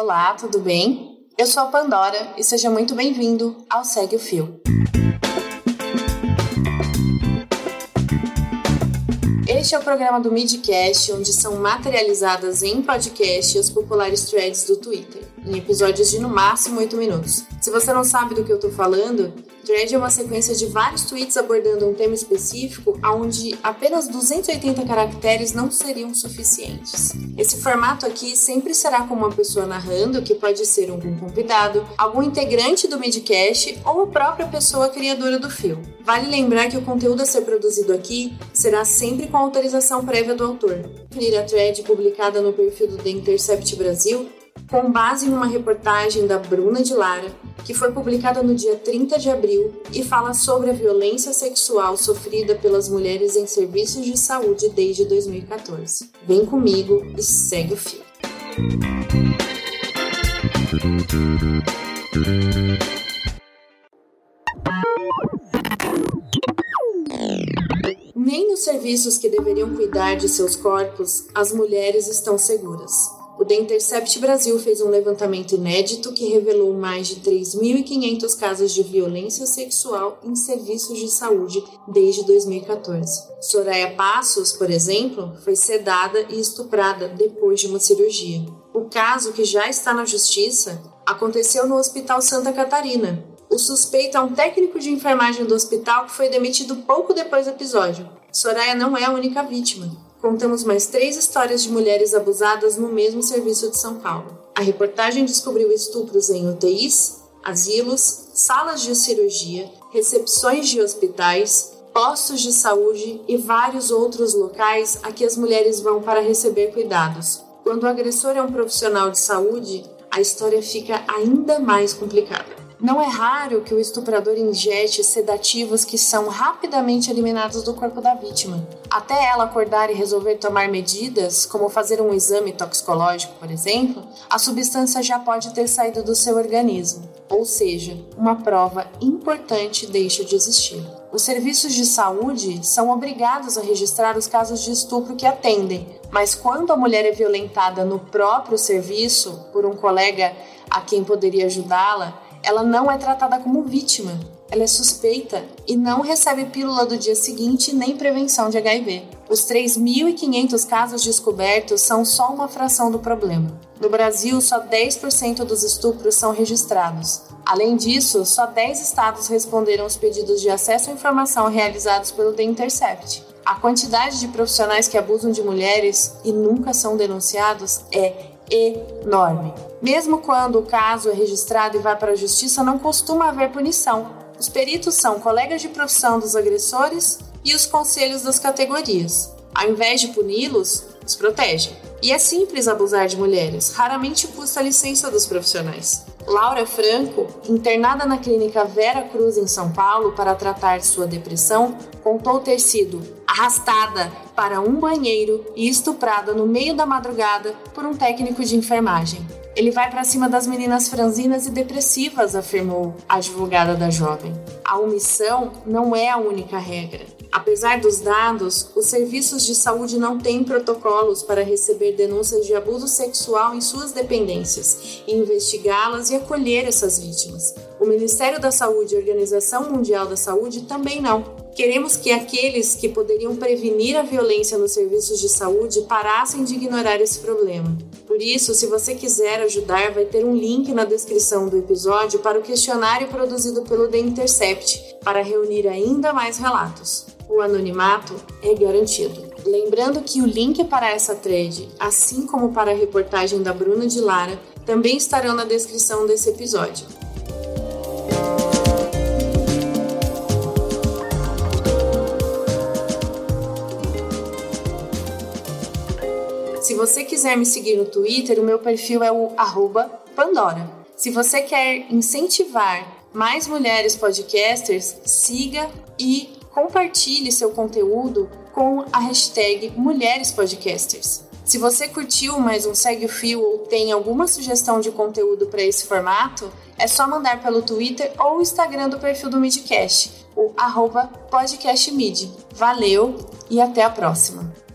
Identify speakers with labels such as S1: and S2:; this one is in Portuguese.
S1: Olá, tudo bem? Eu sou a Pandora e seja muito bem-vindo ao Segue o Fio. Este é o programa do Midcast, onde são materializadas em podcast as populares threads do Twitter, em episódios de no máximo 8 minutos. Se você não sabe do que eu estou falando, thread é uma sequência de vários tweets abordando um tema específico, onde apenas 280 caracteres não seriam suficientes. Esse formato aqui sempre será com uma pessoa narrando, que pode ser algum convidado, algum integrante do Midcast ou a própria pessoa criadora do fio. Vale lembrar que o conteúdo a ser produzido aqui será sempre com autorização prévia do autor. Conferir a thread publicada no perfil do The Intercept Brasil com base em uma reportagem da Bruna de Lara, que foi publicada no dia 30 de abril e fala sobre a violência sexual sofrida pelas mulheres em serviços de saúde desde 2014. Vem comigo e segue o fio. Nem nos serviços que deveriam cuidar de seus corpos as mulheres estão seguras. O The Intercept Brasil fez um levantamento inédito que revelou mais de 3.500 casos de violência sexual em serviços de saúde desde 2014. Soraya Passos, por exemplo, foi sedada e estuprada depois de uma cirurgia. O caso, que já está na justiça, aconteceu no Hospital Santa Catarina. O suspeito é um técnico de enfermagem do hospital que foi demitido pouco depois do episódio. Soraya não é a única vítima contamos mais três histórias de mulheres abusadas no mesmo serviço de São Paulo. A reportagem descobriu estupros em UTIs, asilos, salas de cirurgia, recepções de hospitais, postos de saúde e vários outros locais a que as mulheres vão para receber cuidados. Quando o agressor é um profissional de saúde, a história fica ainda mais complicada. Não é raro que o estuprador injete sedativos que são rapidamente eliminados do corpo da vítima. Até ela acordar e resolver tomar medidas, como fazer um exame toxicológico, por exemplo, a substância já pode ter saído do seu organismo, ou seja, uma prova importante deixa de existir. Os serviços de saúde são obrigados a registrar os casos de estupro que atendem, mas quando a mulher é violentada no próprio serviço por um colega a quem poderia ajudá-la, ela não é tratada como vítima. Ela é suspeita e não recebe pílula do dia seguinte nem prevenção de HIV. Os 3.500 casos descobertos são só uma fração do problema. No Brasil, só 10% dos estupros são registrados. Além disso, só 10 estados responderam aos pedidos de acesso à informação realizados pelo The Intercept. A quantidade de profissionais que abusam de mulheres e nunca são denunciados é enorme. Mesmo quando o caso é registrado e vai para a justiça, não costuma haver punição. Os peritos são colegas de profissão dos agressores e os conselhos das categorias. Ao invés de puni-los, os protegem. E é simples abusar de mulheres, raramente custa a licença dos profissionais. Laura Franco, internada na clínica Vera Cruz em São Paulo para tratar sua depressão, contou ter sido arrastada para um banheiro e estuprada no meio da madrugada por um técnico de enfermagem. Ele vai para cima das meninas franzinas e depressivas, afirmou a advogada da jovem. A omissão não é a única regra. Apesar dos dados, os serviços de saúde não têm protocolos para receber denúncias de abuso sexual em suas dependências, investigá-las e acolher essas vítimas. O Ministério da Saúde e a Organização Mundial da Saúde também não. Queremos que aqueles que poderiam prevenir a violência nos serviços de saúde parassem de ignorar esse problema. Por isso, se você quiser ajudar, vai ter um link na descrição do episódio para o questionário produzido pelo The Intercept para reunir ainda mais relatos. O anonimato é garantido. Lembrando que o link para essa thread, assim como para a reportagem da Bruna de Lara, também estarão na descrição desse episódio. Se você quiser me seguir no Twitter, o meu perfil é o Pandora. Se você quer incentivar mais mulheres podcasters, siga e compartilhe seu conteúdo com a hashtag Mulheres Podcasters. Se você curtiu mais um Segue o Fio ou tem alguma sugestão de conteúdo para esse formato, é só mandar pelo Twitter ou Instagram do perfil do Midcast, o arroba podcastmid. Valeu e até a próxima!